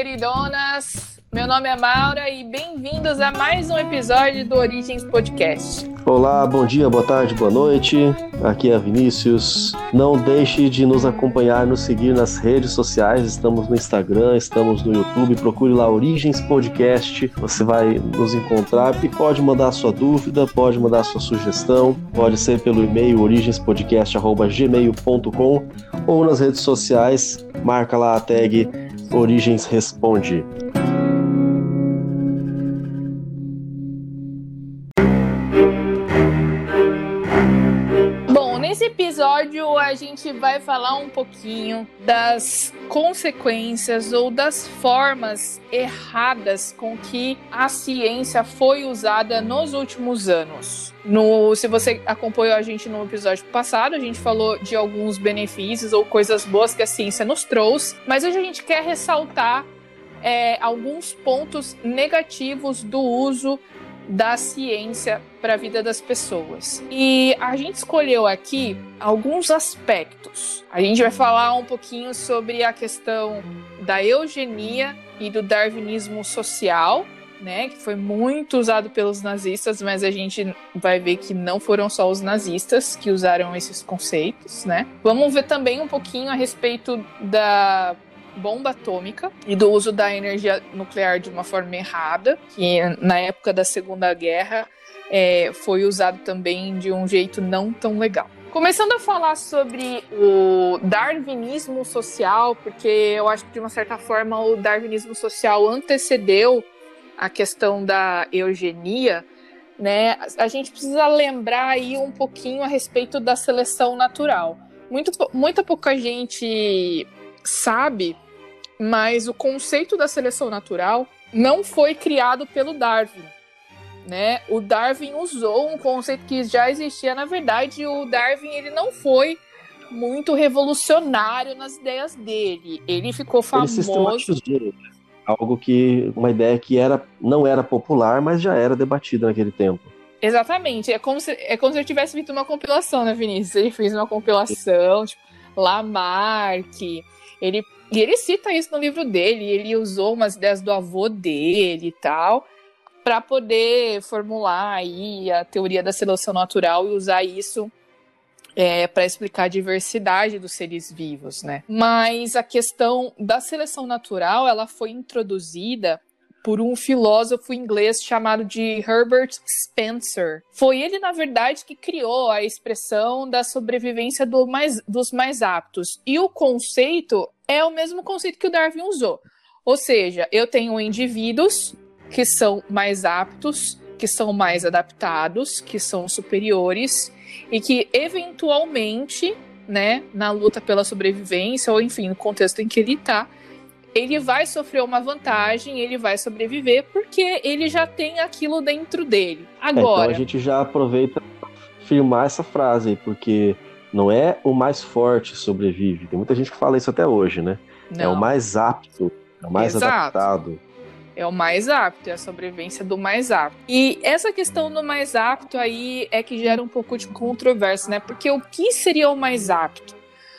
queridonas! Meu nome é Maura e bem-vindos a mais um episódio do Origens Podcast. Olá, bom dia, boa tarde, boa noite. Aqui é Vinícius. Não deixe de nos acompanhar, nos seguir nas redes sociais. Estamos no Instagram, estamos no YouTube. Procure lá Origens Podcast. Você vai nos encontrar e pode mandar sua dúvida, pode mandar sua sugestão. Pode ser pelo e-mail origenspodcast.gmail.com ou nas redes sociais. Marca lá a tag Origens Responde. A gente vai falar um pouquinho das consequências ou das formas erradas com que a ciência foi usada nos últimos anos. No, se você acompanhou a gente no episódio passado, a gente falou de alguns benefícios ou coisas boas que a ciência nos trouxe, mas hoje a gente quer ressaltar é, alguns pontos negativos do uso da ciência para a vida das pessoas. E a gente escolheu aqui alguns aspectos. A gente vai falar um pouquinho sobre a questão da eugenia e do darwinismo social, né, que foi muito usado pelos nazistas, mas a gente vai ver que não foram só os nazistas que usaram esses conceitos, né? Vamos ver também um pouquinho a respeito da bomba atômica e do uso da energia nuclear de uma forma errada, que na época da Segunda Guerra é, foi usado também de um jeito não tão legal. Começando a falar sobre o darwinismo social, porque eu acho que de uma certa forma o darwinismo social antecedeu a questão da eugenia, né? A gente precisa lembrar aí um pouquinho a respeito da seleção natural. Muito, muita pouca gente sabe, mas o conceito da seleção natural não foi criado pelo Darwin. Né? O Darwin usou um conceito que já existia. Na verdade, o Darwin ele não foi muito revolucionário nas ideias dele. Ele ficou famoso. Ele né? algo que uma ideia que era não era popular, mas já era debatida naquele tempo. Exatamente. É como se é como se eu tivesse feito uma compilação, né, Vinícius? Ele fez uma compilação, tipo, Lamarck, ele, e ele cita isso no livro dele, ele usou umas ideias do avô dele e tal, para poder formular aí a teoria da seleção natural e usar isso é, para explicar a diversidade dos seres vivos, né? Mas a questão da seleção natural, ela foi introduzida por um filósofo inglês chamado de Herbert Spencer. Foi ele, na verdade, que criou a expressão da sobrevivência do mais, dos mais aptos. E o conceito é o mesmo conceito que o Darwin usou. Ou seja, eu tenho indivíduos que são mais aptos, que são mais adaptados, que são superiores e que eventualmente, né, na luta pela sobrevivência ou enfim, no contexto em que ele está, ele vai sofrer uma vantagem, ele vai sobreviver, porque ele já tem aquilo dentro dele. Agora. É, então a gente já aproveita para firmar essa frase aí, porque não é o mais forte sobrevive. Tem muita gente que fala isso até hoje, né? Não. É o mais apto, é o mais Exato. adaptado. É o mais apto, é a sobrevivência do mais apto. E essa questão do mais apto aí é que gera um pouco de controvérsia, né? Porque o que seria o mais apto?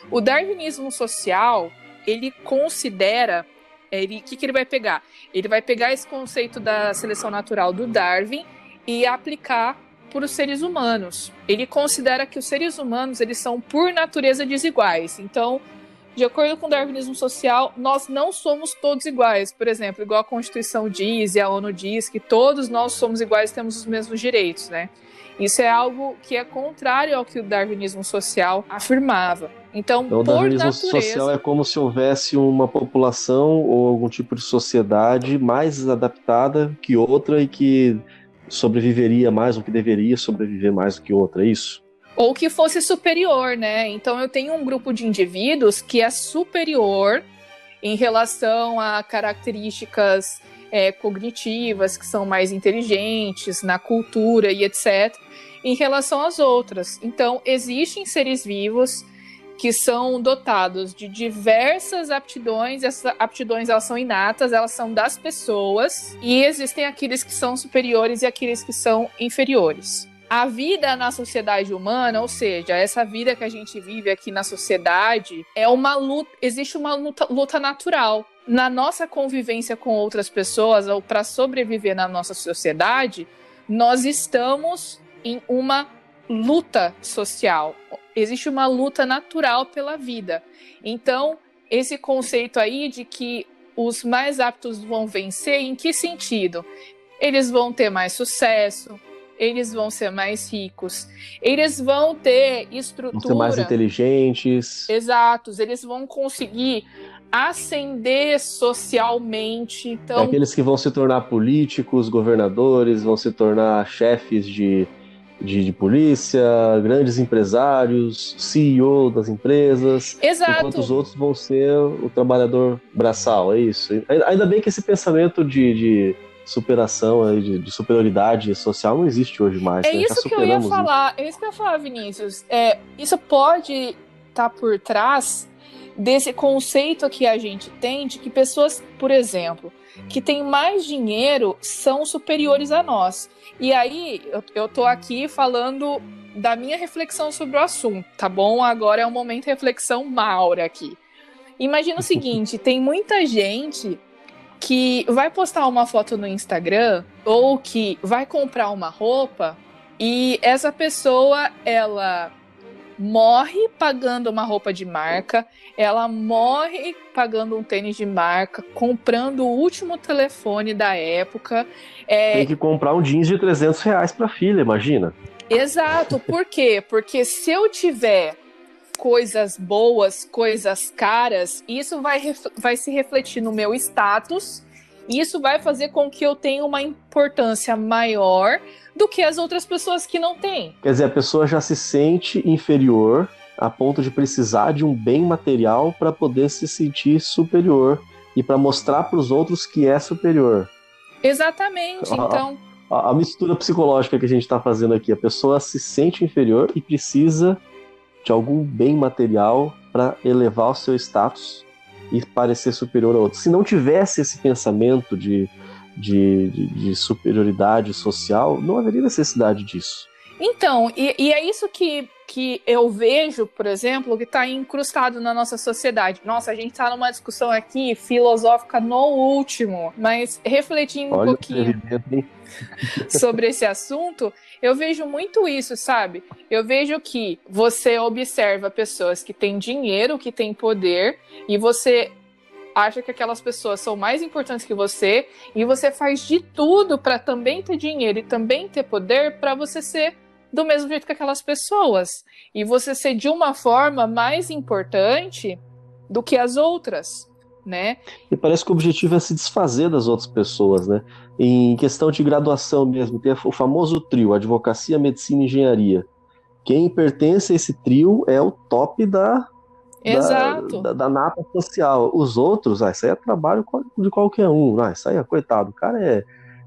O darwinismo social, ele considera ele o que, que ele vai pegar? Ele vai pegar esse conceito da seleção natural do Darwin e aplicar para os seres humanos. Ele considera que os seres humanos eles são por natureza desiguais. Então, de acordo com o darwinismo social, nós não somos todos iguais. Por exemplo, igual a Constituição diz e a ONU diz que todos nós somos iguais e temos os mesmos direitos, né? Isso é algo que é contrário ao que o darwinismo social afirmava. Então, então o darwinismo natureza... social é como se houvesse uma população ou algum tipo de sociedade mais adaptada que outra e que sobreviveria mais ou que deveria sobreviver mais do que outra, é isso? Ou que fosse superior, né? Então eu tenho um grupo de indivíduos que é superior em relação a características é, cognitivas, que são mais inteligentes, na cultura e etc., em relação às outras. Então, existem seres vivos que são dotados de diversas aptidões, essas aptidões elas são inatas, elas são das pessoas, e existem aqueles que são superiores e aqueles que são inferiores. a vida na sociedade humana, ou seja, essa vida que a gente vive aqui na sociedade, é uma luta, existe uma luta, luta natural. Na nossa convivência com outras pessoas, ou para sobreviver na nossa sociedade, nós estamos em uma luta social. Existe uma luta natural pela vida. Então, esse conceito aí de que os mais aptos vão vencer, em que sentido? Eles vão ter mais sucesso, eles vão ser mais ricos, eles vão ter estrutura. Vão ser mais inteligentes. Exatos, eles vão conseguir ascender socialmente. Então... É aqueles que vão se tornar políticos, governadores, vão se tornar chefes de, de, de, polícia, grandes empresários, CEO das empresas. Exato. Enquanto os outros vão ser o trabalhador braçal, é isso. Ainda bem que esse pensamento de, de superação, de, de, superioridade social não existe hoje mais. É né? isso que eu ia falar, isso. é isso que eu ia falar, Vinícius. É, isso pode estar tá por trás desse conceito que a gente tem de que pessoas, por exemplo, que têm mais dinheiro são superiores a nós. E aí, eu, eu tô aqui falando da minha reflexão sobre o assunto, tá bom? Agora é o momento de reflexão Maura aqui. Imagina o seguinte, tem muita gente que vai postar uma foto no Instagram ou que vai comprar uma roupa e essa pessoa ela morre pagando uma roupa de marca, ela morre pagando um tênis de marca, comprando o último telefone da época. É... Tem que comprar um jeans de 300 reais para filha, imagina. Exato, por quê? Porque se eu tiver coisas boas, coisas caras, isso vai, vai se refletir no meu status. Isso vai fazer com que eu tenha uma importância maior do que as outras pessoas que não têm. Quer dizer, a pessoa já se sente inferior a ponto de precisar de um bem material para poder se sentir superior e para mostrar para os outros que é superior. Exatamente. Então, a, a mistura psicológica que a gente está fazendo aqui, a pessoa se sente inferior e precisa de algum bem material para elevar o seu status e parecer superior a outros. Se não tivesse esse pensamento de, de, de, de superioridade social, não haveria necessidade disso. Então, e, e, é isso que, que eu vejo, por exemplo, que está incrustado na nossa sociedade. Nossa, a gente está numa discussão aqui filosófica no último, mas refletindo Olha um pouquinho sobre esse assunto, eu vejo muito isso, sabe? Eu vejo que você observa pessoas que têm dinheiro, que têm poder, e você acha que aquelas pessoas são mais importantes que você, e você faz de tudo para também ter dinheiro e também ter poder para você ser do mesmo jeito que aquelas pessoas. E você ser de uma forma mais importante do que as outras né? E parece que o objetivo é se desfazer das outras pessoas, né? Em questão de graduação mesmo, tem o famoso trio, advocacia, medicina e engenharia. Quem pertence a esse trio é o top da, Exato. Da, da, da nata social. Os outros, ah, isso aí é trabalho de qualquer um. Ah, isso aí é coitado, o cara é,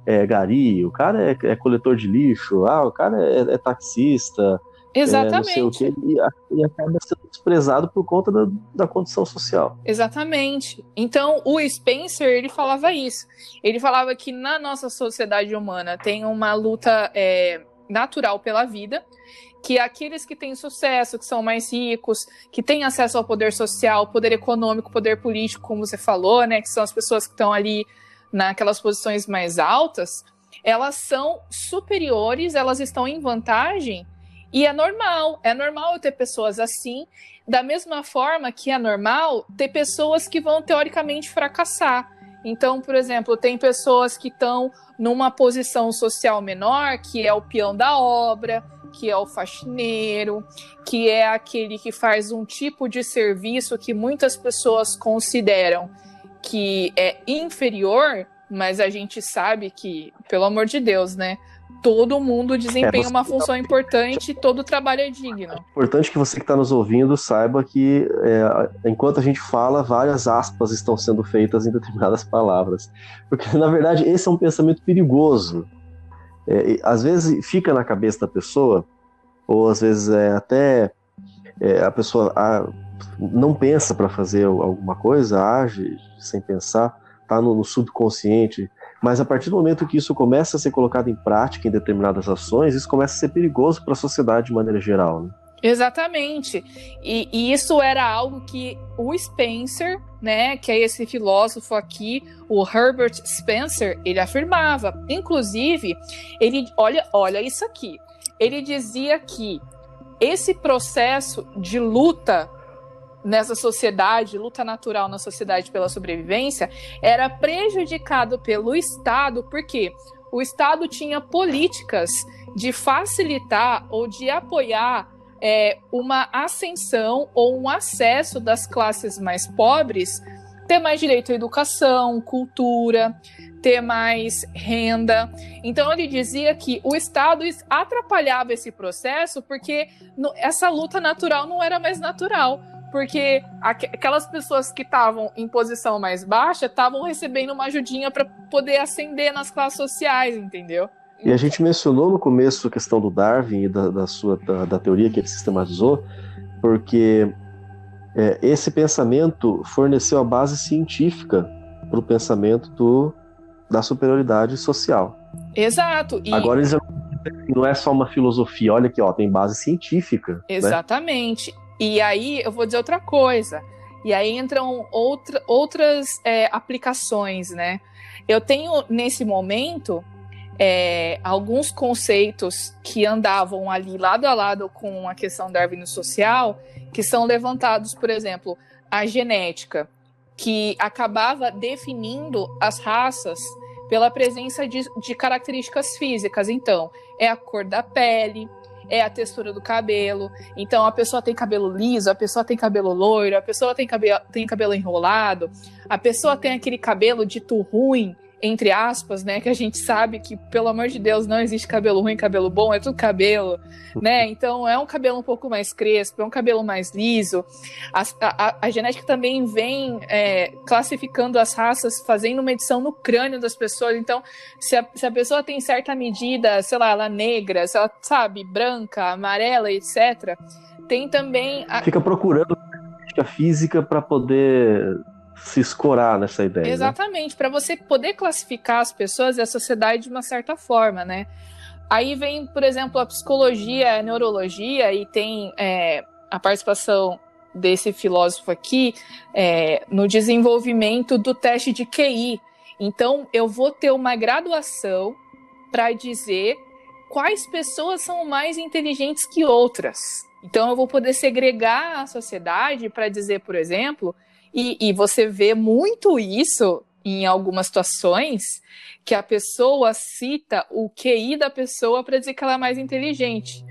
é gari, o cara é, é coletor de lixo, ah, o cara é, é taxista, Exatamente. É, que, e, e, acaba sendo desprezado por conta da, da condição social. Exatamente. Então, o Spencer, ele falava isso. Ele falava que na nossa sociedade humana tem uma luta é, natural pela vida, que aqueles que têm sucesso, que são mais ricos, que têm acesso ao poder social, poder econômico, poder político, como você falou, né, que são as pessoas que estão ali naquelas posições mais altas, elas são superiores, elas estão em vantagem e é normal, é normal eu ter pessoas assim, da mesma forma que é normal ter pessoas que vão teoricamente fracassar. Então, por exemplo, tem pessoas que estão numa posição social menor, que é o peão da obra, que é o faxineiro, que é aquele que faz um tipo de serviço que muitas pessoas consideram que é inferior, mas a gente sabe que, pelo amor de Deus, né? todo mundo desempenha é, uma função importante e todo trabalho é digno. É importante que você que está nos ouvindo saiba que é, enquanto a gente fala, várias aspas estão sendo feitas em determinadas palavras. Porque, na verdade, esse é um pensamento perigoso. É, às vezes fica na cabeça da pessoa, ou às vezes é até é, a pessoa ah, não pensa para fazer alguma coisa, age sem pensar, está no, no subconsciente Mas a partir do momento que isso começa a ser colocado em prática em determinadas ações, isso começa a ser perigoso para a sociedade de maneira geral. Né? Exatamente. E, e, isso era algo que o Spencer, né, que é esse filósofo aqui, o Herbert Spencer, ele afirmava. Inclusive, ele olha, olha isso aqui. Ele dizia que esse processo de luta nessa sociedade, luta natural na sociedade pela sobrevivência, era prejudicado pelo Estado, porque o Estado tinha políticas de facilitar ou de apoiar é, uma ascensão ou um acesso das classes mais pobres, ter mais direito à educação, cultura, ter mais renda. Então ele dizia que o Estado atrapalhava esse processo porque essa luta natural não era mais natural. Porque aquelas pessoas que estavam em posição mais baixa estavam recebendo uma ajudinha para poder ascender nas classes sociais, entendeu? E a gente mencionou no começo a questão do Darwin e da, da sua da, da, teoria que ele sistematizou, porque é, esse pensamento forneceu a base científica para o pensamento do, da superioridade social. Exato. E... Agora eles não é só uma filosofia, olha aqui, ó, tem base científica. Né? Exatamente. Né? E aí eu vou dizer outra coisa. E aí entram outra, outras é, aplicações, né? Eu tenho nesse momento é, alguns conceitos que andavam ali lado a lado com a questão darwino social, que são levantados, por exemplo, a genética, que acabava definindo as raças pela presença de, de características físicas. Então, é a cor da pele, é a textura do cabelo. Então, a pessoa tem cabelo liso, a pessoa tem cabelo loiro, a pessoa tem cabelo, tem cabelo enrolado, a pessoa tem aquele cabelo dito ruim, entre aspas, né? Que a gente sabe que, pelo amor de Deus, não existe cabelo ruim, cabelo bom, é tudo cabelo, né? Então é um cabelo um pouco mais crespo, é um cabelo mais liso. A, a, a genética também vem é, classificando as raças, fazendo medição no crânio das pessoas. Então, se a, se a pessoa tem certa medida, sei lá, ela é negra, se ela sabe, branca, amarela, etc., tem também. A... Fica procurando física para poder se escorar nessa ideia. Né? Exatamente, né? para você poder classificar as pessoas e a sociedade de uma certa forma, né? Aí vem, por exemplo, a psicologia, a neurologia e tem é, a participação desse filósofo aqui é, no desenvolvimento do teste de QI. Então, eu vou ter uma graduação para dizer quais pessoas são mais inteligentes que outras. Então, eu vou poder segregar a sociedade para dizer, por exemplo, e, e você vê muito isso em algumas situações que a pessoa cita o QI da pessoa para dizer que ela é mais inteligente.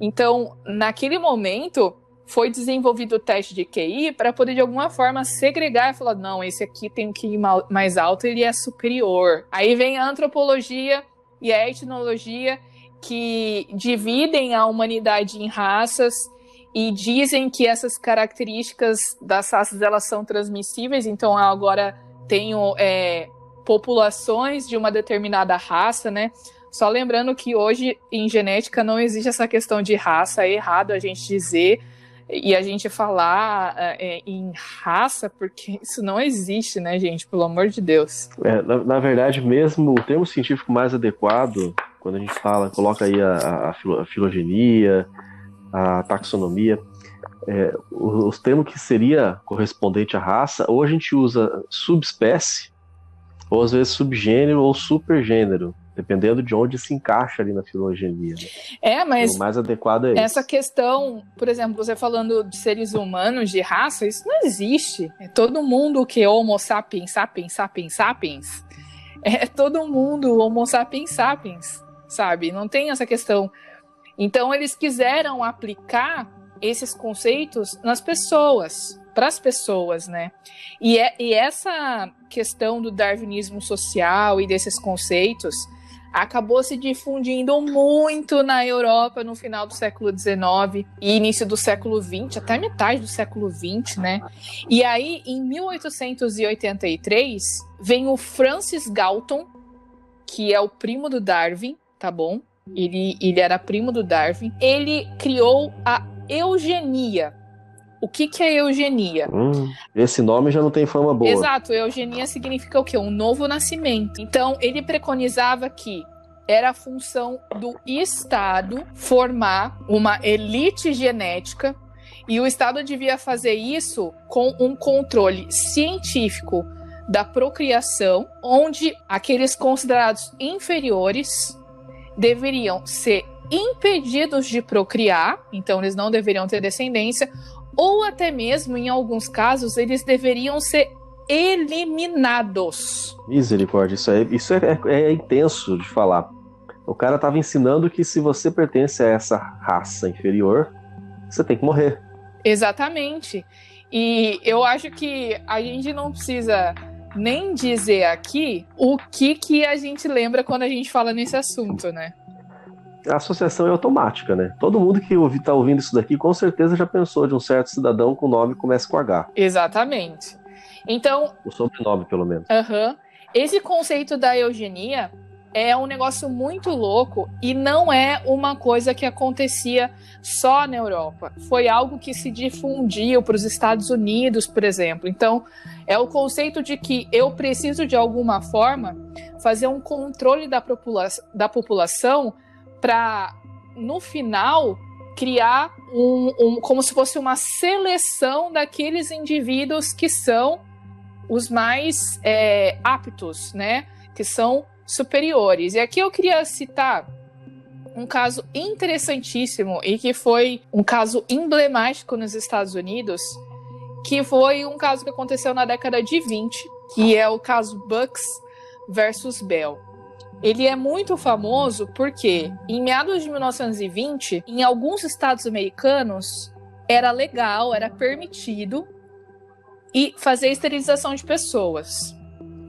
Então, naquele momento, foi desenvolvido o teste de QI para poder de alguma forma segregar e falar: não, esse aqui tem um QI mais alto, ele é superior. Aí vem a antropologia e a etnologia que dividem a humanidade em raças e dizem que essas características das raças elas são transmissíveis, então agora tenho é, populações de uma determinada raça, né? Só lembrando que hoje em genética não existe essa questão de raça, é errado a gente dizer e a gente falar é, em raça, porque isso não existe, né, gente? Pelo amor de Deus. É, na, na, verdade, mesmo o termo científico mais adequado, quando a gente fala, coloca aí a, a, a filogenia, a taxonomia, é, os termos que seria correspondente à raça, ou a gente usa subespécie, ou às vezes subgênero ou supergênero, dependendo de onde se encaixa ali na filogenia. Né? É, mas o mais adequado é essa questão, por exemplo, você falando de seres humanos, de raça, isso não existe. É todo mundo que é Homo sapiens, sapiens, sapiens, sapiens. É todo mundo Homo sapiens, sapiens, sabe? Não tem essa questão então, eles quiseram aplicar esses conceitos nas pessoas, para as pessoas, né? E, é, e essa questão do darwinismo social e desses conceitos acabou se difundindo muito na Europa no final do século XIX e início do século XX, até metade do século XX, né? E aí, em 1883, vem o Francis Galton, que é o primo do Darwin, tá bom? Ele, ele era primo do Darwin. Ele criou a eugenia. O que, que é eugenia? Hum, esse nome já não tem fama boa. Exato, eugenia significa o quê? Um novo nascimento. Então, ele preconizava que era a função do Estado formar uma elite genética e o Estado devia fazer isso com um controle científico da procriação, onde aqueles considerados inferiores deveriam ser impedidos de procriar, então eles não deveriam ter descendência, ou até mesmo, em alguns casos, eles deveriam ser eliminados. Misericórdia, isso é, isso é, é, é intenso de falar. O cara estava ensinando que se você pertence a essa raça inferior, você tem que morrer. Exatamente. E eu acho que a gente não precisa nem dizer aqui o que, que a gente lembra quando a gente fala nesse assunto, né? A associação é automática, né? Todo mundo que está ouvindo isso daqui com certeza já pensou de um certo cidadão com nome que começa com H. Exatamente. Então. O sobrenome, pelo menos. Uhum. Esse conceito da eugenia é um negócio muito louco e não é uma coisa que acontecia só na Europa. Foi algo que se difundiu para os Estados Unidos, por exemplo. Então, é o conceito de que eu preciso, de alguma forma, fazer um controle da, popula da população para, no final, criar um, um, como se fosse uma seleção daqueles indivíduos que são os mais é, aptos, né? Que são superiores. E aqui eu queria citar um caso interessantíssimo e que foi um caso emblemático nos Estados Unidos, que foi um caso que aconteceu na década de 20, que é o caso Bucks versus Bell. Ele é muito famoso porque, em meados de 1920, em alguns estados americanos, era legal, era permitido e fazer esterilização de pessoas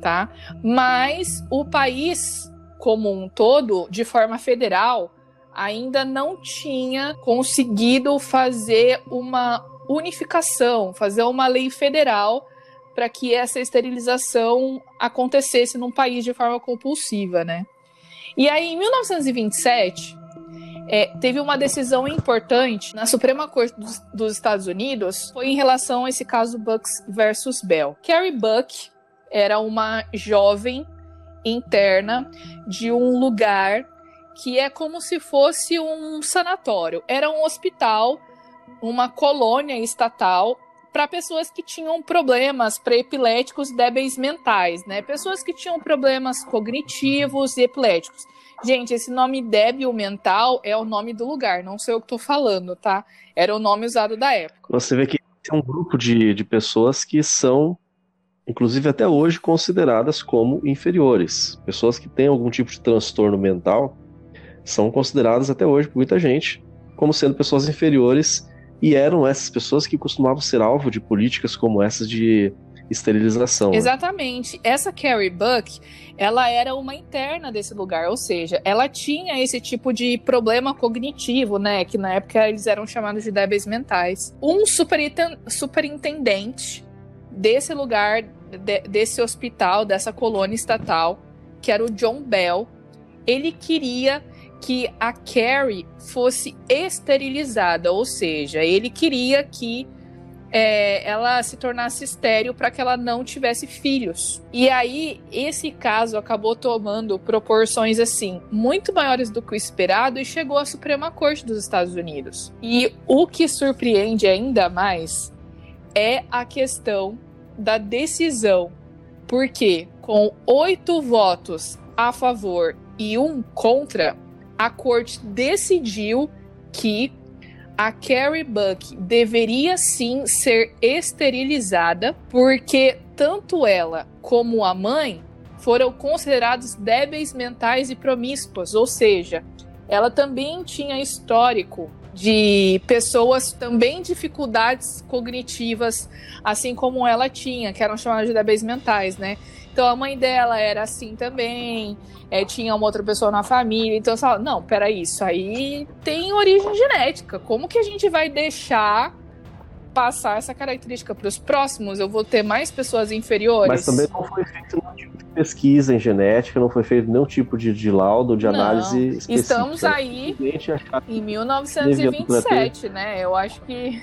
tá? Mas o país como um todo, de forma federal, ainda não tinha conseguido fazer uma unificação, fazer uma lei federal para que essa esterilização acontecesse num país de forma compulsiva, né? E aí, em 1927, é, teve uma decisão importante na Suprema Corte dos, dos, Estados Unidos, foi em relação a esse caso Bucks versus Bell. Carrie Buck era uma jovem interna de um lugar que é como se fosse um sanatório. Era um hospital, uma colônia estatal para pessoas que tinham problemas pré-epiléticos débeis mentais, né? Pessoas que tinham problemas cognitivos e epiléticos. Gente, esse nome débil mental é o nome do lugar, não sei o que tô falando, tá? Era o nome usado da época. Você vê que tem um grupo de, de pessoas que são inclusive até hoje consideradas como inferiores. Pessoas que têm algum tipo de transtorno mental são consideradas até hoje por muita gente como sendo pessoas inferiores e eram essas pessoas que costumavam ser alvo de políticas como essas de esterilização. Né? Exatamente. Essa Carrie Buck, ela era uma interna desse lugar, ou seja, ela tinha esse tipo de problema cognitivo, né, que na época eles eram chamados de débeis mentais. Um superintendente desse lugar de, desse hospital, dessa colônia estatal, que era o John Bell, ele queria que a Carrie fosse esterilizada, ou seja, ele queria que é, ela se tornasse estéril para que ela não tivesse filhos. E aí, esse caso acabou tomando proporções assim, muito maiores do que o esperado e chegou à Suprema Corte dos Estados Unidos. E o que surpreende ainda mais é a questão da decisão, porque com oito votos a favor e um contra, a corte decidiu que a Carrie Buck deveria sim ser esterilizada, porque tanto ela como a mãe foram considerados débeis mentais e promíscuas, ou seja, ela também tinha histórico de pessoas também dificuldades cognitivas, assim como ela tinha, que eram chamadas de débeis mentais, né? Então a mãe dela era assim também, é, tinha uma outra pessoa na família, então você fala, não, peraí, isso aí tem origem genética, como que a gente vai deixar passar essa característica para os próximos? Eu vou ter mais pessoas inferiores? Mas também não foi feito pesquisa em genética, não foi feito nenhum tipo de, de laudo, de análise não. específica. Estamos aí em 1927, né? Eu acho que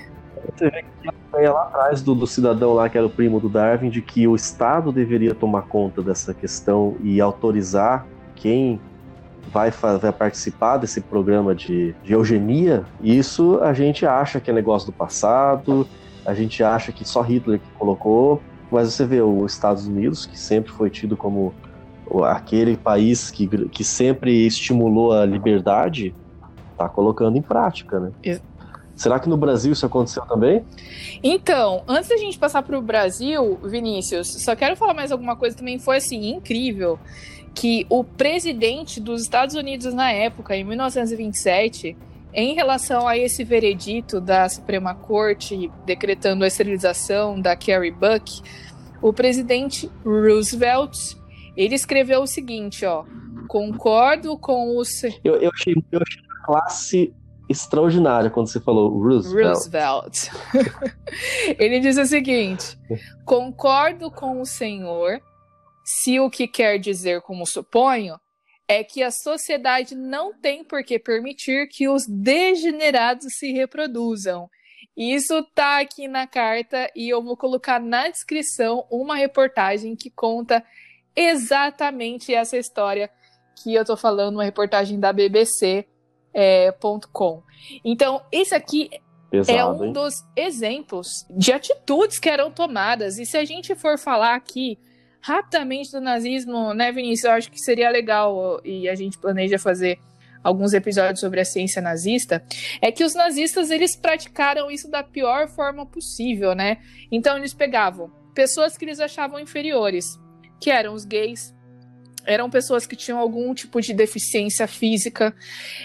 você vê que a lá atrás do, do, cidadão lá, que era o primo do Darwin, de que o Estado deveria tomar conta dessa questão e autorizar quem vai, vai participar desse programa de, de eugenia, isso a gente acha que é negócio do passado, a gente acha que só Hitler que colocou, mas você vê os Estados Unidos, que sempre foi tido como aquele país que, que sempre estimulou a liberdade, está colocando em prática, né? Será que no Brasil isso aconteceu também? Então, antes da gente passar para o Brasil, Vinícius, só quero falar mais alguma coisa também foi assim incrível que o presidente dos Estados Unidos na época, em 1927, em relação a esse veredito da Suprema Corte decretando a esterilização da Carrie Buck, o presidente Roosevelt ele escreveu o seguinte, ó: concordo com os. Eu, eu, achei, eu achei classe extraordinária quando você falou Roosevelt. Roosevelt. ele diz o seguinte: concordo com o senhor se o que quer dizer, como suponho, é que a sociedade não tem por que permitir que os degenerados se reproduzam. Isso tá aqui na carta e eu vou colocar na descrição uma reportagem que conta exatamente essa história que eu tô falando, uma reportagem da BBC é. Então, esse aqui Pesado, é um hein? dos exemplos de atitudes que eram tomadas. E se a gente for falar aqui rapidamente do nazismo, né, Vinícius? Eu acho que seria legal e a gente planeja fazer alguns episódios sobre a ciência nazista, é que os nazistas eles praticaram isso da pior forma possível, né? Então eles pegavam pessoas que eles achavam inferiores, que eram os gays, eram pessoas que tinham algum tipo de deficiência física,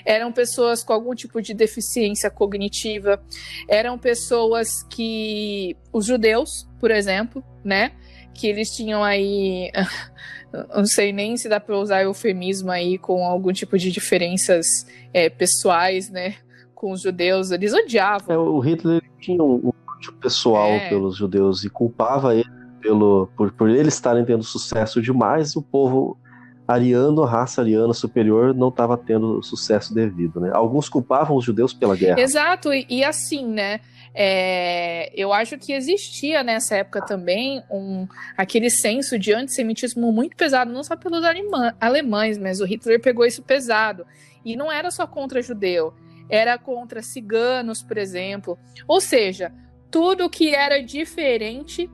eram pessoas com algum tipo de deficiência cognitiva, eram pessoas que os judeus, por exemplo, né, que eles tinham aí não sei nem se dá para usar eufemismo aí com algum tipo de diferenças é, pessoais, né, com os judeus, eles odiavam. É, o Hitler tinha um ódio pessoal é. pelos judeus e culpava ele pelo, por, por eles estarem tendo sucesso demais, o povo ariano, a raça ariana superior, não estava tendo sucesso devido, né? Alguns culpavam os judeus pela guerra. Exato, e, e assim, né? É, eu acho que existia nessa época também um aquele senso de antissemitismo muito pesado, não só pelos alemã, alemães, mas o Hitler pegou isso pesado. E não era só contra judeu, era contra ciganos, por exemplo. Ou seja, tudo que era diferente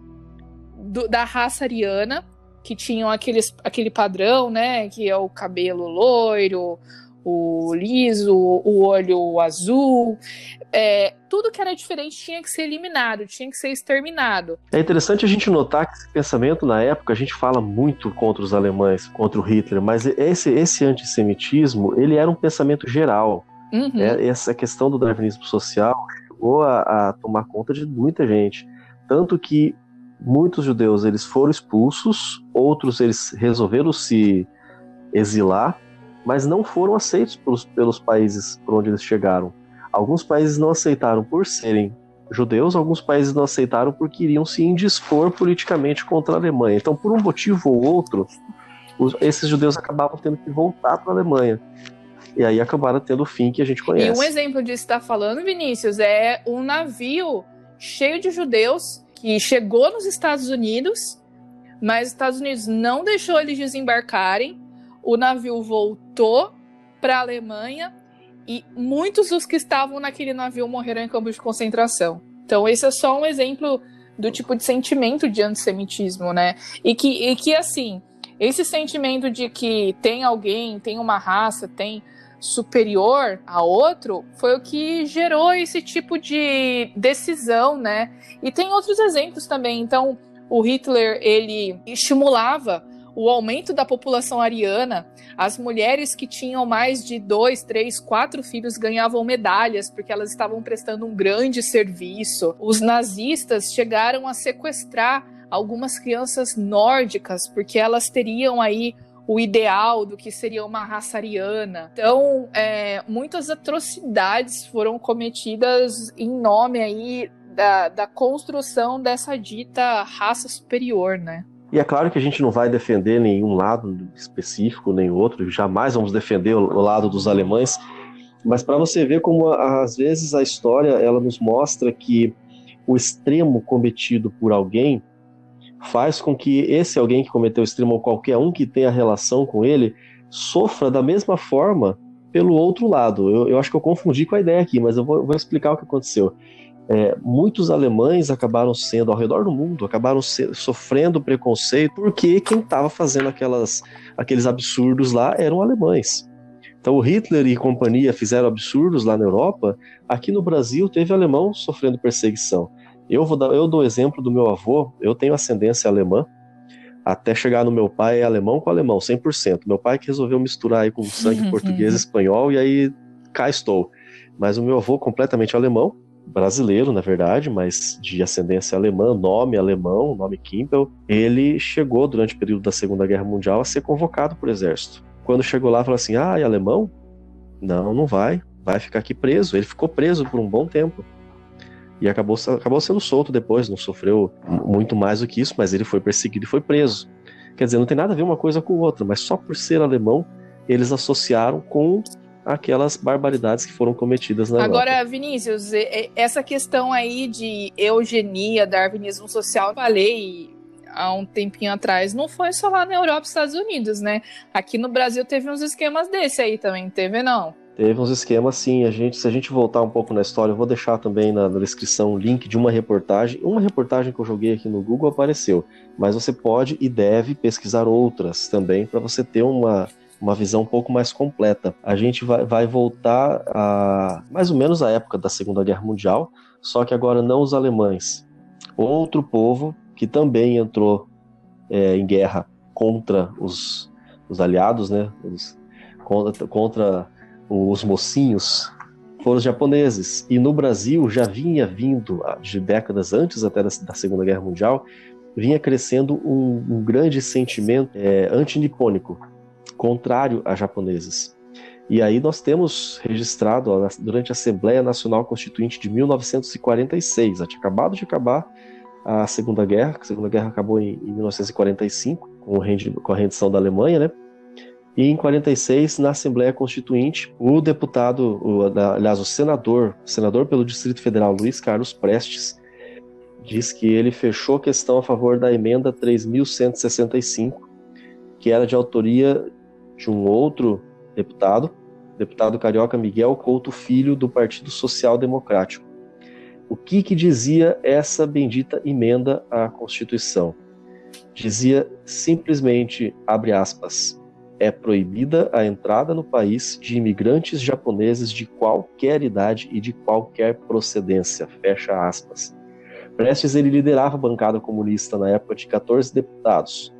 do, da raça ariana que tinham aqueles, aquele padrão, né? Que é o cabelo loiro, o liso, o olho azul. É, tudo que era diferente tinha que ser eliminado, tinha que ser exterminado. É interessante a gente notar que esse pensamento na época a gente fala muito contra os alemães, contra o Hitler, mas esse, esse antissemitismo ele era um pensamento geral. Uhum. É, essa questão do darwinismo social chegou a, a tomar conta de muita gente. Tanto que muitos judeus eles foram expulsos, outros eles resolveram se exilar, mas não foram aceitos pelos, pelos países por onde eles chegaram. Alguns países não aceitaram por serem judeus, alguns países não aceitaram porque iriam se indispor politicamente contra a Alemanha. Então, por um motivo ou outro, os, esses judeus acabavam tendo que voltar para a Alemanha. E aí acabaram tendo o fim que a gente conhece. E um exemplo disso que está falando, Vinícius, é um navio cheio de judeus que chegou nos Estados Unidos, mas os Estados Unidos não deixou eles desembarcarem. O navio voltou para a Alemanha e muitos dos que estavam naquele navio morreram em campos de concentração. Então, esse é só um exemplo do tipo de sentimento de antissemitismo, né? E que, e que assim, esse sentimento de que tem alguém, tem uma raça, tem superior a outro foi o que gerou esse tipo de decisão, né? E tem outros exemplos também. Então, o Hitler ele estimulava o aumento da população ariana. As mulheres que tinham mais de dois, três, quatro filhos ganhavam medalhas porque elas estavam prestando um grande serviço. Os nazistas chegaram a sequestrar algumas crianças nórdicas porque elas teriam aí o ideal do que seria uma raça ariana. Então, é, muitas atrocidades foram cometidas em nome aí da, da construção dessa dita raça superior, né? E é claro que a gente não vai defender nenhum lado específico, nem outro, jamais vamos defender o, lado dos alemães, mas para você ver como às vezes a história ela nos mostra que o extremo cometido por alguém faz com que esse alguém que cometeu o extremo ou qualquer um que tenha relação com ele sofra da mesma forma pelo outro lado. Eu, eu acho que eu confundi com a ideia aqui, mas eu vou, vou explicar o que aconteceu. É, muitos alemães acabaram sendo, ao redor do mundo, acabaram se, sofrendo preconceito porque quem estava fazendo aquelas, aqueles absurdos lá eram alemães. Então o Hitler e companhia fizeram absurdos lá na Europa. Aqui no Brasil teve alemão sofrendo perseguição. Eu vou dar, eu dou exemplo do meu avô. Eu tenho ascendência alemã. Até chegar no meu pai é alemão com alemão, 100%. Meu pai que resolveu misturar aí com sangue português e espanhol e aí cá estou. Mas o meu avô completamente alemão, brasileiro, na verdade, mas de ascendência alemã, nome alemão, nome Kimpel. Ele chegou durante o período da Segunda Guerra Mundial a ser convocado por exército quando chegou lá, falou assim: ah, é alemão? Não, não vai. Vai ficar aqui preso. Ele ficou preso por um bom tempo. E acabou, acabou sendo solto depois, não sofreu muito mais do que isso, mas ele foi perseguido e foi preso. Quer dizer, não tem nada a ver uma coisa com outra, mas só por ser alemão, eles associaram com aquelas barbaridades que foram cometidas na Agora, Europa. Vinícius, essa questão aí de eugenia, darwinismo social, falei há um tempinho atrás, não foi só lá na Europa e Estados Unidos, né? Aqui no Brasil teve uns esquemas desse aí também, teve não? Teve uns esquemas, sim. A gente, se a gente voltar um pouco na história, eu vou deixar também na, na descrição o link de uma reportagem. Uma reportagem que eu joguei aqui no Google apareceu, mas você pode e deve pesquisar outras também para você ter uma, uma visão um pouco mais completa. A gente vai, vai voltar a mais ou menos a época da Segunda Guerra Mundial, só que agora não os alemães. Outro povo que também entrou é, em guerra contra os, os aliados, né? Os, contra, contra os mocinhos, foram os japoneses. E no Brasil já vinha vindo, de décadas antes até da, da Segunda Guerra Mundial, vinha crescendo um, um grande sentimento é, antinipônico, contrário a japoneses. E aí nós temos registrado ó, durante a Assembleia Nacional Constituinte de 1946, tinha acabado de acabar a Segunda Guerra, a Segunda Guerra acabou em, em 1945, com, a rendição da Alemanha, né? E em 46, na Assembleia Constituinte, o deputado, o, aliás, o senador, senador pelo Distrito Federal, Luiz Carlos Prestes, diz que ele fechou a questão a favor da emenda 3165, que era de autoria de um outro deputado, deputado carioca Miguel Couto Filho, do Partido Social Democrático. O que, que dizia essa bendita emenda à Constituição? Dizia simplesmente, abre aspas, é proibida a entrada no país de imigrantes japoneses de qualquer idade e de qualquer procedência, fecha aspas. Prestes ele liderava a bancada comunista na época de 14 deputados.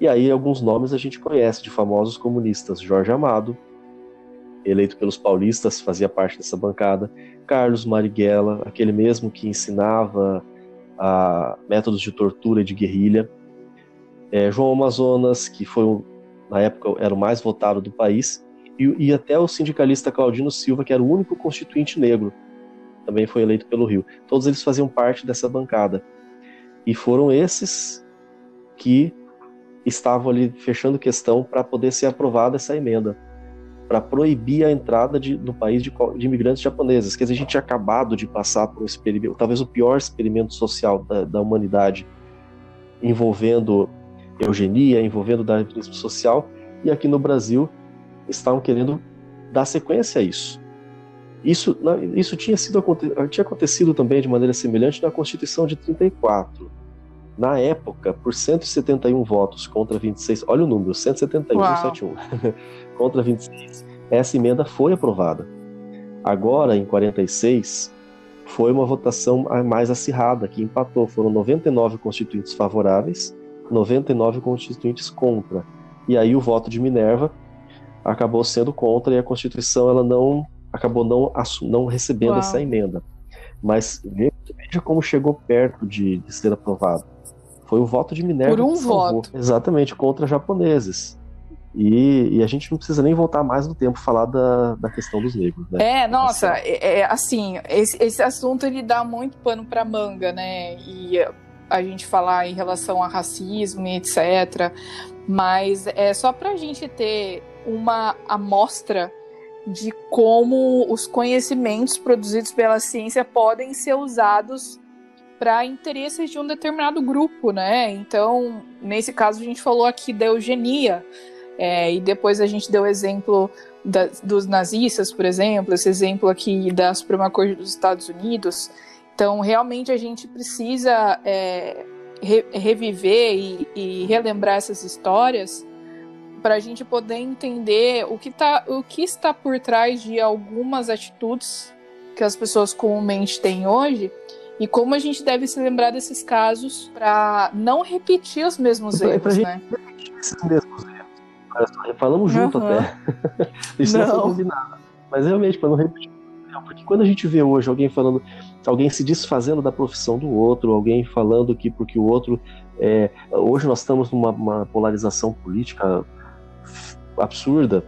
E aí alguns nomes a gente conhece de famosos comunistas, Jorge Amado, eleito pelos paulistas, fazia parte dessa bancada, Carlos Marighella, aquele mesmo que ensinava a métodos de tortura e de guerrilha, é, João Amazonas, que foi na época era o mais votado do país, e, e, até o sindicalista Claudino Silva, que era o único constituinte negro, também foi eleito pelo Rio. Todos eles faziam parte dessa bancada. E foram esses que estavam ali fechando questão para poder ser aprovada essa emenda para proibir a entrada de, no país de, de, imigrantes japoneses. Quer dizer, a gente tinha acabado de passar por um experimento, talvez o pior experimento social da, da humanidade, envolvendo eugenia, envolvendo darwinismo social, e aqui no Brasil estavam querendo dar sequência a isso. Isso, isso tinha, sido, tinha acontecido também de maneira semelhante na Constituição de 34. Na época, por 171 votos contra 26, olha o número, 171, 171. contra 26, essa emenda foi aprovada. Agora, em 46, foi uma votação mais acirrada, que empatou. Foram 99 constituintes favoráveis, 99 constituintes contra. E aí o voto de Minerva acabou sendo contra e a Constituição ela não acabou não, não recebendo Uau. essa emenda. Mas veja como chegou perto de, de ser aprovado. Foi o voto de Minerva. Por um voto. Exatamente, contra japoneses. E, e, a gente não precisa nem voltar mais no tempo falar da, da questão dos negros, né? É, nossa, assim, é, é, assim, esse, esse assunto ele dá muito pano para manga, né? E a gente falar em relação a racismo e etc. Mas é só para a gente ter uma amostra de como os conhecimentos produzidos pela ciência podem ser usados para interesses de um determinado grupo, né? Então, nesse caso, a gente falou aqui da eugenia, é, e depois a gente deu exemplo da, dos nazistas, por exemplo, esse exemplo aqui da Suprema Corte dos Estados Unidos. Então, realmente, a gente precisa é, re, reviver e, e relembrar essas histórias para a gente poder entender o que, tá, o que está por trás de algumas atitudes que as pessoas comumente têm hoje e como a gente deve se lembrar desses casos para não repetir os mesmos erros, pra né? Repetir esses mesmos erros. Falamos junto uhum. até. Isso não. não foi combinado. Mas realmente, para não repetir. Porque quando a gente vê hoje alguém falando, alguém se desfazendo da profissão do outro, alguém falando que porque o outro. É, hoje nós estamos numa polarização política absurda.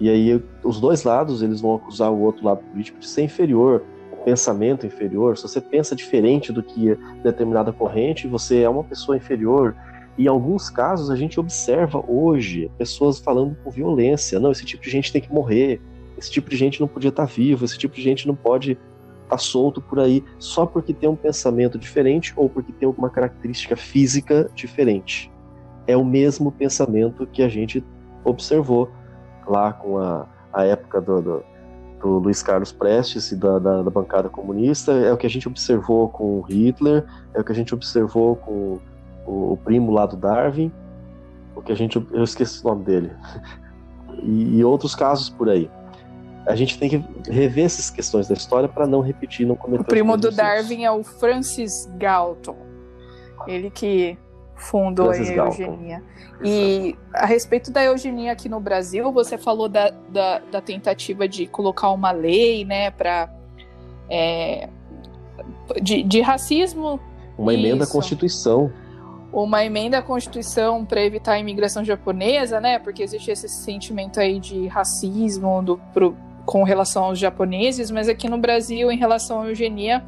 E aí os dois lados eles vão acusar o outro lado político de ser inferior, pensamento inferior. Se você pensa diferente do que determinada corrente, você é uma pessoa inferior. E em alguns casos a gente observa hoje pessoas falando com violência. Não, esse tipo de gente tem que morrer. Esse tipo de gente não podia estar vivo. Esse tipo de gente não pode estar solto por aí só porque tem um pensamento diferente ou porque tem alguma característica física diferente. É o mesmo pensamento que a gente observou lá com a, a época do, do, do Luiz Carlos Prestes e da, da, da, bancada comunista, é o que a gente observou com Hitler, é o que a gente observou com o, o primo lá do Darwin, o que a gente. Eu esqueci o nome dele. e, e outros casos por aí. A gente tem que rever essas questões da história para não repetir, não cometer. O primo do Darwin é o Francis Galton. Ele que fundou a eugenia. E a respeito da eugenia aqui no Brasil, você falou da, da, da tentativa de colocar uma lei, né, para é, de, de racismo. Uma emenda à Constituição. Uma emenda à Constituição para evitar a imigração japonesa, né? Porque existe esse sentimento aí de racismo do, pro, com relação aos japoneses, mas aqui no Brasil, em relação à eugenia,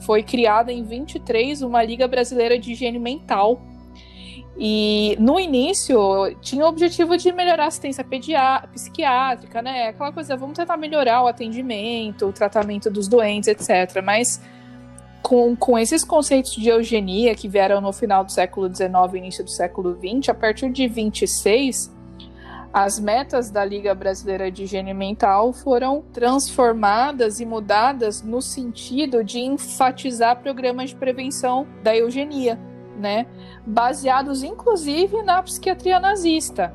foi criada em 23 uma Liga Brasileira de Higiene Mental, e no início tinha o objetivo de melhorar a assistência psiquiátrica, né? Aquela coisa, vamos tentar melhorar o atendimento, o tratamento dos doentes, etc. Mas com, com esses conceitos de eugenia que vieram no final do século XIX início do século XX, a partir de 26, as metas da Liga Brasileira de Higiene Mental foram transformadas e mudadas no sentido de enfatizar programas de prevenção da eugenia né? Baseados inclusive na psiquiatria nazista.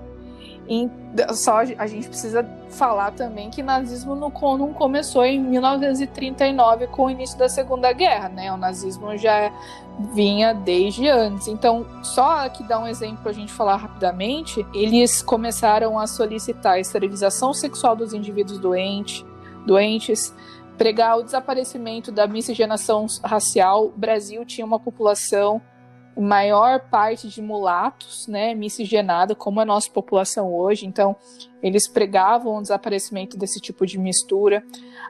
E só a gente precisa falar também que nazismo não, começou em 1939 com o início da Segunda Guerra, né? O nazismo já vinha desde antes. Então, só aqui dar um exemplo para a gente falar rapidamente, eles começaram a solicitar a esterilização sexual dos indivíduos doente, doentes, pregar o desaparecimento da miscigenação racial. O Brasil tinha uma população maior parte de mulatos, né, miscigenada, como a nossa população hoje. Então, eles pregavam o desaparecimento desse tipo de mistura.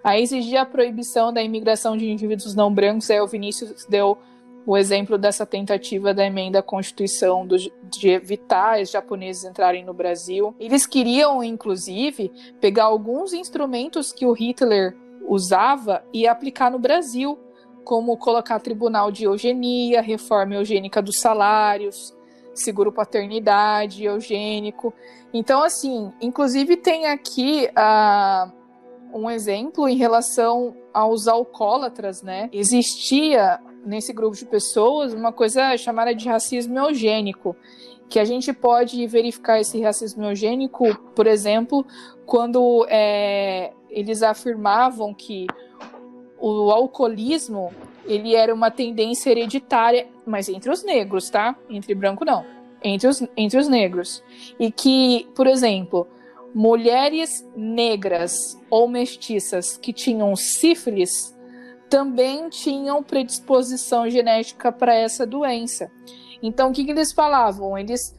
A exigir a proibição da imigração de indivíduos não brancos, aí o Vinícius deu o exemplo dessa tentativa da emenda à Constituição do, de evitar os japoneses entrarem no Brasil. Eles queriam, inclusive, pegar alguns instrumentos que o Hitler usava e aplicar no Brasil como colocar tribunal de eugenia, reforma eugênica dos salários, seguro paternidade eugênico. Então, assim, inclusive tem aqui uh, um exemplo em relação aos alcoólatras, né? Existia nesse grupo de pessoas uma coisa chamada de racismo eugênico, que a gente pode verificar esse racismo eugênico, por exemplo, quando é, eles afirmavam que o alcoolismo ele era uma tendência hereditária, mas entre os negros, tá? Entre branco não. Entre os, entre os negros. E que, por exemplo, mulheres negras ou mestiças que tinham sífilis também tinham predisposição genética para essa doença. Então, o que, que eles falavam? Eles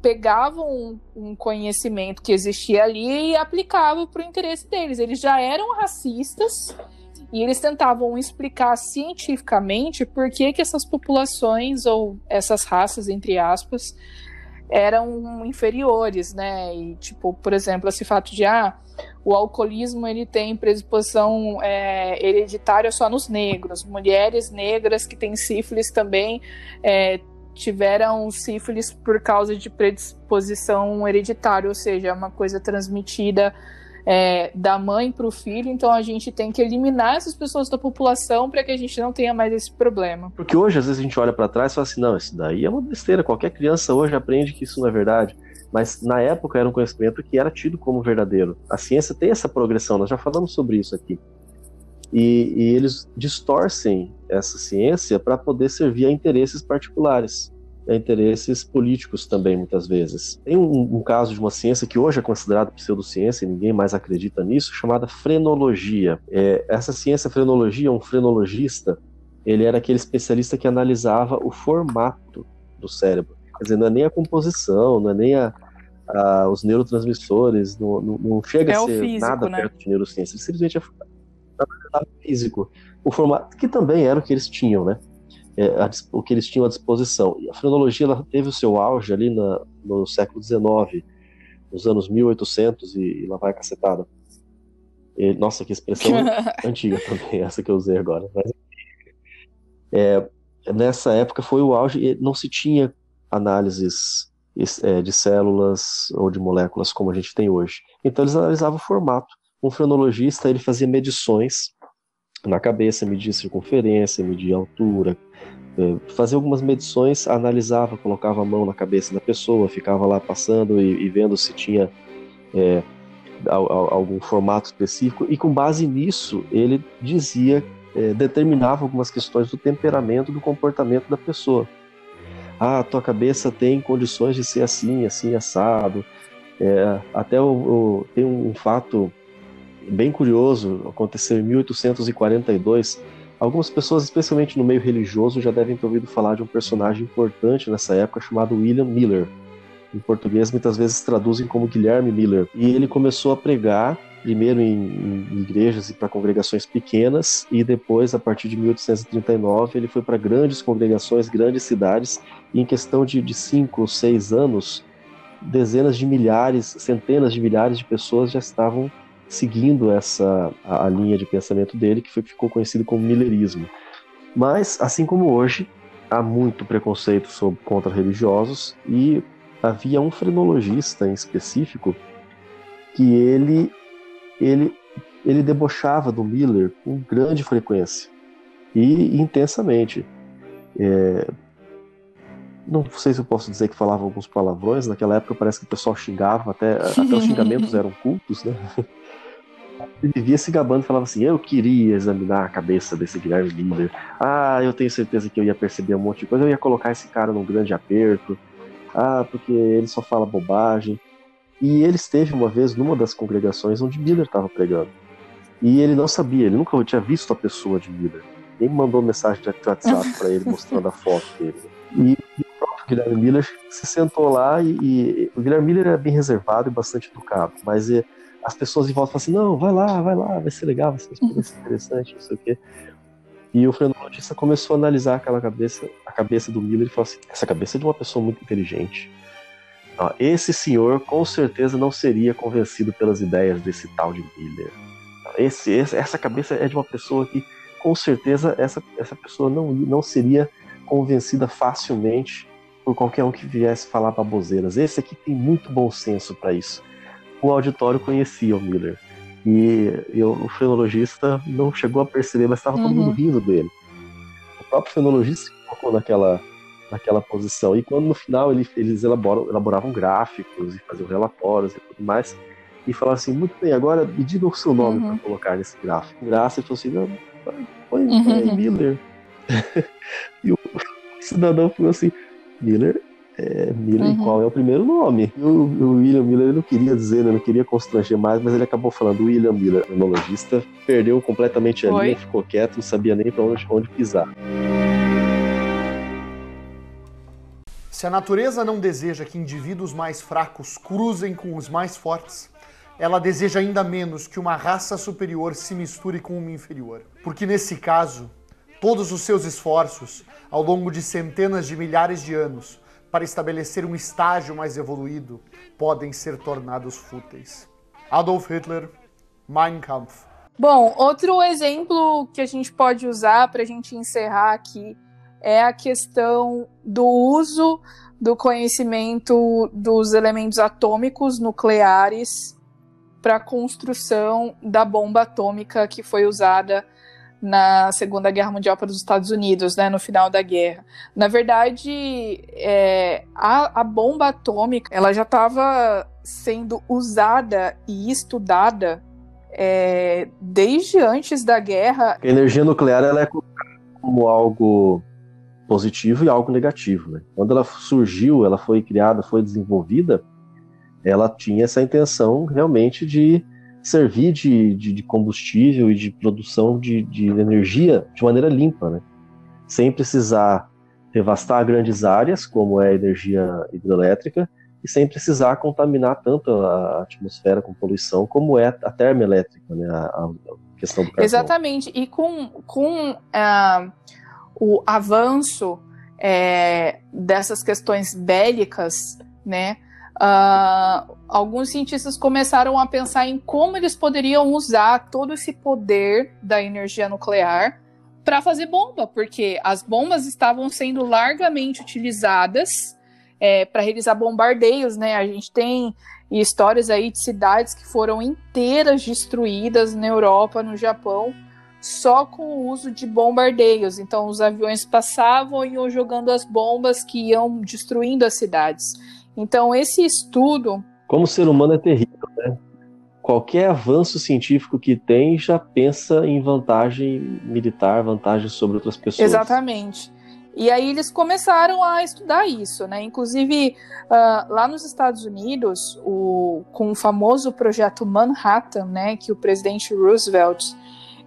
pegavam um, um conhecimento que existia ali e aplicavam para o interesse deles. Eles já eram racistas e eles tentavam explicar cientificamente por que, que essas populações ou essas raças, entre aspas, eram inferiores, né? E, tipo, por exemplo, esse fato de, ah, o alcoolismo ele tem predisposição é, hereditária só nos negros. Mulheres negras que têm sífilis também é, tiveram sífilis por causa de predisposição hereditária, ou seja, é uma coisa transmitida é, da mãe para o filho, então a gente tem que eliminar essas pessoas da população para que a gente não tenha mais esse problema. Porque hoje, às vezes, a gente olha para trás e fala assim: não, isso daí é uma besteira, qualquer criança hoje aprende que isso não é verdade. Mas na época era um conhecimento que era tido como verdadeiro. A ciência tem essa progressão, nós já falamos sobre isso aqui. E, e eles distorcem essa ciência para poder servir a interesses particulares a interesses políticos também, muitas vezes. Tem um, um, caso de uma ciência que hoje é considerada pseudociência e ninguém mais acredita nisso, chamada frenologia. É, essa ciência, frenologia, um frenologista, ele era aquele especialista que analisava o formato do cérebro. Quer dizer, não é nem a composição, não é nem a, a os neurotransmissores, não, não, não chega é a ser físico, nada né? perto de neurociência. Ele simplesmente é físico. O formato, que também era o que eles tinham, né? É, a, o que eles tinham à disposição. E a frenologia teve o seu auge ali na, no século XIX, nos anos 1800 e, e lá vai a cacetada. E, nossa, que expressão antiga também, essa que eu usei agora. Mas, é, nessa época foi o auge e não se tinha análises é, de células ou de moléculas como a gente tem hoje. Então eles analisavam o formato. Um frenologista ele fazia medições na cabeça, media circunferência, media altura, é, fazia algumas medições, analisava, colocava a mão na cabeça da pessoa, ficava lá passando e, e vendo se tinha é, algum formato específico, e com base nisso ele dizia, é, determinava algumas questões do temperamento, do comportamento da pessoa. Ah, tua cabeça tem condições de ser assim, assim, assado. É, até o, o, tem um fato bem curioso, aconteceu em 1842. Algumas pessoas, especialmente no meio religioso, já devem ter ouvido falar de um personagem importante nessa época chamado William Miller. Em português, muitas vezes traduzem como Guilherme Miller. E ele começou a pregar primeiro em, em igrejas e para congregações pequenas, e depois, a partir de 1839, ele foi para grandes congregações, grandes cidades, e em questão de, de cinco ou seis anos, dezenas de milhares, centenas de milhares de pessoas já estavam seguindo essa a, a linha de pensamento dele, que foi, ficou conhecido como Millerismo. Mas, assim como hoje, há muito preconceito sobre, contra religiosos e havia um frenologista em específico que ele ele ele debochava do Miller com grande frequência e intensamente. É, não sei se eu posso dizer que falava alguns palavrões, naquela época parece que o pessoal xingava, até, até os xingamentos eram cultos, né? Ele vivia se gabando falava assim: Eu queria examinar a cabeça desse Guilherme Miller. Ah, eu tenho certeza que eu ia perceber um monte de coisa. Eu ia colocar esse cara num grande aperto. Ah, porque ele só fala bobagem. E ele esteve uma vez numa das congregações onde Miller estava pregando. E ele não sabia, ele nunca tinha visto a pessoa de Miller. Nem mandou mensagem de WhatsApp para ele mostrando a foto dele. E o próprio Guilherme Miller se sentou lá e, e o Guilherme Miller era bem reservado e bastante educado, mas é, as pessoas em volta falam assim, não, vai lá, vai lá, vai ser legal, vai ser uma experiência interessante, não sei o quê. E o frenologista começou a analisar aquela cabeça, a cabeça do Miller e falou assim, essa cabeça é de uma pessoa muito inteligente. esse senhor com certeza não seria convencido pelas ideias desse tal de Miller. Esse, esse, essa cabeça é de uma pessoa que com certeza essa, essa pessoa não, não seria convencida facilmente por qualquer um que viesse falar baboseiras. Esse aqui tem muito bom senso para isso o auditório conhecia o Miller. E eu, o fenologista não chegou a perceber, mas estava todo mundo uhum. rindo dele. O próprio fenologista se colocou naquela, naquela posição. E quando no final ele, eles elaboram, elaboravam gráficos e faziam relatórios e tudo mais, e falavam assim: muito bem, agora me diga o seu nome uhum. para colocar nesse gráfico. Graça, ele falou assim: não, põe, põe uhum. Miller. e o cidadão falou assim: Miller é, Miller, uhum. qual é o primeiro nome. O, o, William Miller ele não queria dizer, né, não queria constranger mais, mas ele acabou falando William Miller, neurologista, perdeu completamente a Oi? linha, ficou quieto, não sabia nem para onde, onde pisar. Se a natureza não deseja que indivíduos mais fracos cruzem com os mais fortes, ela deseja ainda menos que uma raça superior se misture com uma inferior. Porque nesse caso, todos os seus esforços, ao longo de centenas de milhares de anos, para estabelecer um estágio mais evoluído podem ser tornados fúteis. Adolf Hitler, Mein Kampf. Bom, outro exemplo que a gente pode usar para a gente encerrar aqui é a questão do uso do conhecimento dos elementos atômicos nucleares para a construção da bomba atômica que foi usada na Segunda Guerra Mundial para os Estados Unidos, né, no final da guerra. Na verdade, é, a, a bomba atômica ela já estava sendo usada e estudada é, desde antes da guerra. A energia nuclear ela é como algo positivo e algo negativo. Né? Quando ela surgiu, ela foi criada, foi desenvolvida, ela tinha essa intenção realmente de servir de, de, de combustível e de produção de, de, energia de maneira limpa, né? sem precisar devastar grandes áreas, como é a energia hidrelétrica, e sem precisar contaminar tanto a atmosfera com poluição, como é a termoelétrica, né? a, a questão do. Exatamente, e com, com uh, o avanço é, dessas questões bélicas, né, Uh, alguns cientistas começaram a pensar em como eles poderiam usar todo esse poder da energia nuclear para fazer bomba, porque as bombas estavam sendo largamente utilizadas é, para realizar bombardeios, né? A gente tem histórias aí de cidades que foram inteiras destruídas na Europa, no Japão, só com o uso de bombardeios. Então, os aviões passavam e iam jogando as bombas que iam destruindo as cidades. Então, esse estudo. Como ser humano é terrível, né? Qualquer avanço científico que tem já pensa em vantagem militar, vantagem sobre outras pessoas. Exatamente. E aí eles começaram a estudar isso, né? Inclusive, uh, lá nos Estados Unidos, o, com o famoso projeto Manhattan, né? Que o presidente Roosevelt,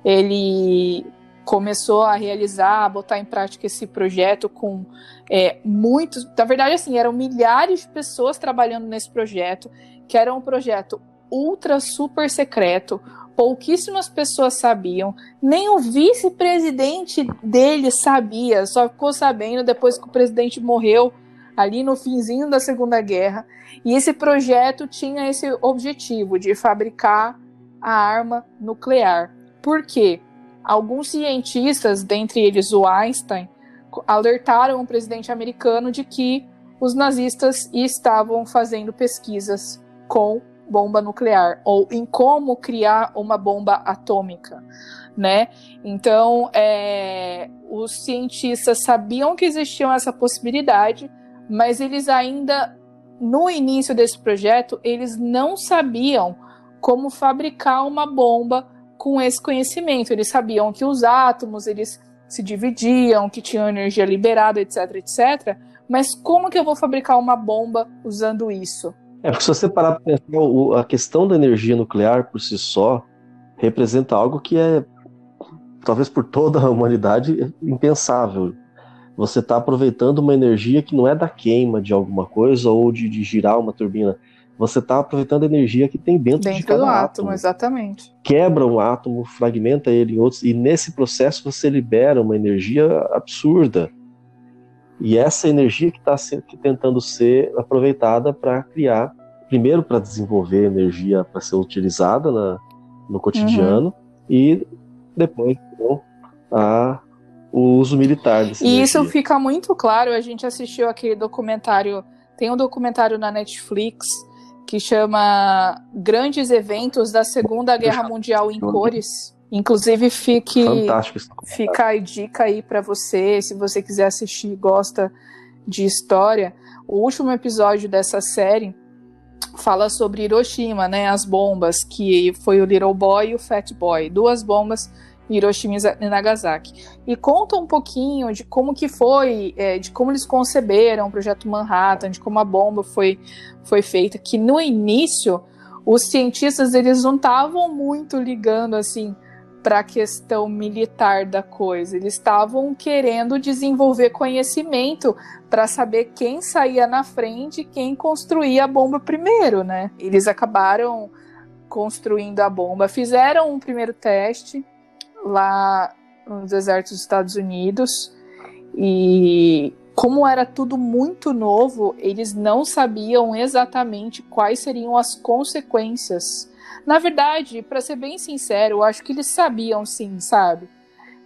ele começou a realizar, a botar em prática esse projeto com é, muitos. Na verdade, assim, eram milhares de pessoas trabalhando nesse projeto, que era um projeto ultra super secreto. Pouquíssimas pessoas sabiam, nem o vice-presidente dele sabia, só ficou sabendo depois que o presidente morreu, ali no finzinho da Segunda Guerra. E esse projeto tinha esse objetivo de fabricar a arma nuclear. Por quê? Alguns cientistas, dentre eles o Einstein, alertaram o presidente americano de que os nazistas estavam fazendo pesquisas com bomba nuclear ou em como criar uma bomba atômica, né? Então, é, os cientistas sabiam que existia essa possibilidade, mas eles ainda no início desse projeto eles não sabiam como fabricar uma bomba com esse conhecimento. Eles sabiam que os átomos eles se dividiam, que tinham energia liberada, etc, etc. Mas como que eu vou fabricar uma bomba usando isso? É, porque se você parar para pensar, a questão da energia nuclear por si só representa algo que é, talvez por toda a humanidade, impensável. Você está aproveitando uma energia que não é da queima de alguma coisa ou de, de girar uma turbina você está aproveitando a energia que tem dentro, dentro de cada do átomo, átomo. Exatamente. Quebra um átomo, fragmenta ele em outros, e nesse processo você libera uma energia absurda. E essa energia que está tentando ser aproveitada para criar, primeiro para desenvolver energia para ser utilizada na, no cotidiano, uhum. e depois então, a, o uso militar. e energia. isso fica muito claro. A gente assistiu aquele documentário, tem um documentário na Netflix que chama Grandes Eventos da Segunda Guerra Mundial em Cores. Inclusive, fique, fica a dica aí para você, se você quiser assistir e gosta de história. O último episódio dessa série fala sobre Hiroshima, né? As bombas, que foi o Little Boy e o Fat Boy. Duas bombas Hiroshima e Nagasaki. E conta um pouquinho de como que foi, é, de como eles conceberam o projeto Manhattan, de como a bomba foi, foi feita, que no início os cientistas eles não estavam muito ligando assim para a questão militar da coisa. Eles estavam querendo desenvolver conhecimento para saber quem saía na frente e quem construía a bomba primeiro, né? Eles acabaram construindo a bomba, fizeram um primeiro teste, lá no deserto dos Estados Unidos e como era tudo muito novo, eles não sabiam exatamente quais seriam as consequências. Na verdade, para ser bem sincero, eu acho que eles sabiam sim, sabe?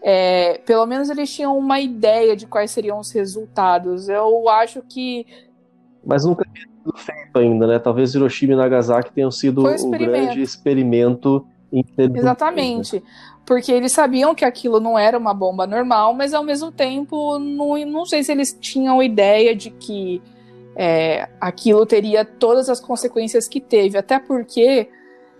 É, pelo menos eles tinham uma ideia de quais seriam os resultados. Eu acho que. Mas nunca tinha sido feito ainda, né? Talvez Hiroshima e Nagasaki tenham sido o grande experimento Exatamente. Porque eles sabiam que aquilo não era uma bomba normal, mas ao mesmo tempo, não, não sei se eles tinham ideia de que é, aquilo teria todas as consequências que teve. Até porque,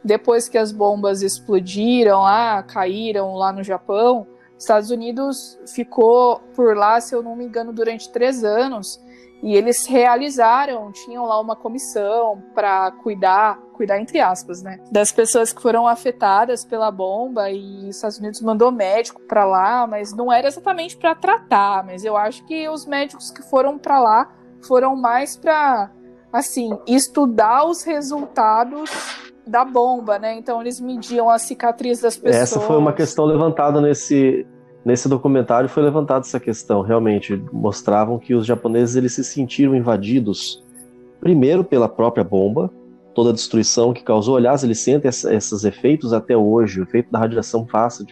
depois que as bombas explodiram lá, caíram lá no Japão, Estados Unidos ficou por lá, se eu não me engano, durante três anos. E eles realizaram, tinham lá uma comissão para cuidar, cuidar entre aspas, né, das pessoas que foram afetadas pela bomba e os Estados Unidos mandou médico para lá, mas não era exatamente para tratar, mas eu acho que os médicos que foram para lá foram mais para assim, estudar os resultados da bomba, né? Então eles mediam a cicatriz das pessoas. Essa foi uma questão levantada nesse Nesse documentário foi levantada essa questão, realmente mostravam que os japoneses eles se sentiram invadidos primeiro pela própria bomba, toda a destruição que causou, aliás, eles sentem esses efeitos até hoje, o efeito da radiação passa,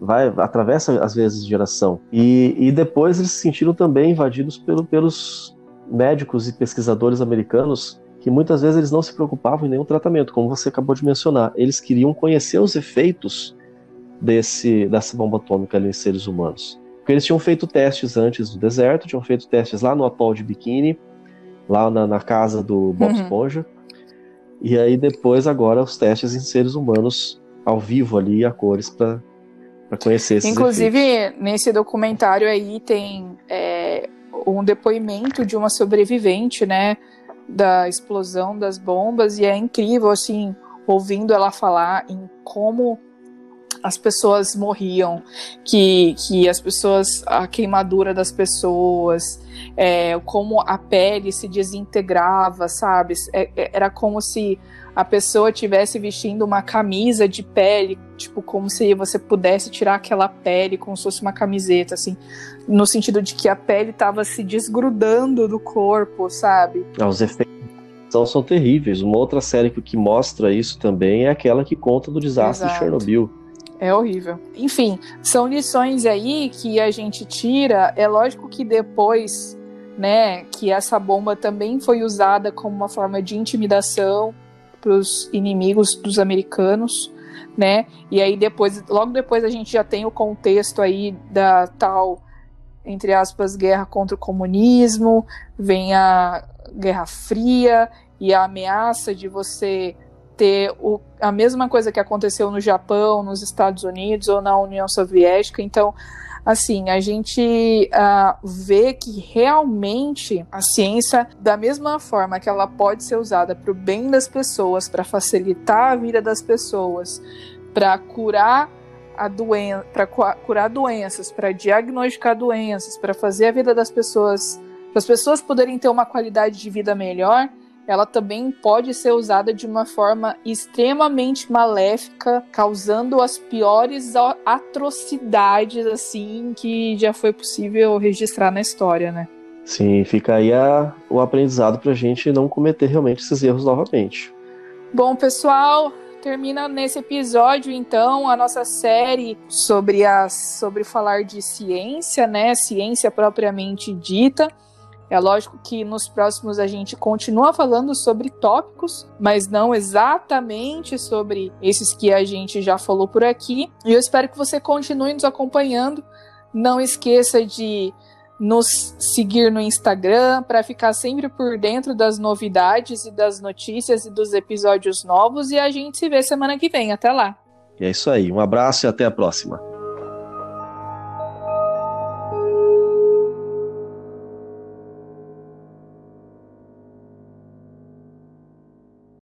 vai atravessa às vezes geração. E, e depois eles se sentiram também invadidos pelo, pelos médicos e pesquisadores americanos que muitas vezes eles não se preocupavam em nenhum tratamento, como você acabou de mencionar. Eles queriam conhecer os efeitos desse, dessa bomba atômica ali em seres humanos. Porque eles tinham feito testes antes do deserto, tinham feito testes lá no atol de Bikini, lá na, na casa do Bob uhum. Esponja. E aí depois agora os testes em seres humanos ao vivo ali, a cores para conhecer esses Inclusive, efeitos. nesse documentário aí tem é, um depoimento de uma sobrevivente, né, da explosão das bombas, e é incrível, assim, ouvindo ela falar em como as pessoas morriam, que, que as pessoas, a queimadura das pessoas, é, como a pele se desintegrava, sabe? É, é era como se a pessoa tivesse vestindo uma camisa de pele, tipo, como se você pudesse tirar aquela pele como se fosse uma camiseta, assim, no sentido de que a pele estava se desgrudando do corpo, sabe? Ah, os efeitos são, são terríveis. Uma outra série que, que mostra isso também é aquela que conta do desastre Exato. de Chernobyl é horrível. Enfim, são lições aí que a gente tira. É lógico que depois, né, que essa bomba também foi usada como uma forma de intimidação para os inimigos dos americanos, né? E aí depois, logo depois a gente já tem o contexto aí da tal entre aspas guerra contra o comunismo, vem a Guerra Fria e a ameaça de você ter o, a mesma coisa que aconteceu no Japão, nos Estados Unidos ou na União Soviética. Então, assim, a gente uh, vê que realmente a ciência, da mesma forma que ela pode ser usada para o bem das pessoas, para facilitar a vida das pessoas, para curar a doença, para curar doenças, para diagnosticar doenças, para fazer a vida das pessoas, para as pessoas poderem ter uma qualidade de vida melhor, ela também pode ser usada de uma forma extremamente maléfica, causando as piores atrocidades assim que já foi possível registrar na história, né? Sim, fica aí a, o aprendizado para a gente não cometer realmente esses erros novamente. Bom, pessoal, termina nesse episódio então a nossa série sobre a sobre falar de ciência, né? Ciência propriamente dita. É lógico que nos próximos a gente continua falando sobre tópicos, mas não exatamente sobre esses que a gente já falou por aqui. E eu espero que você continue nos acompanhando. Não esqueça de nos seguir no Instagram para ficar sempre por dentro das novidades e das notícias e dos episódios novos. E a gente se vê semana que vem. Até lá. É isso aí. Um abraço e até a próxima.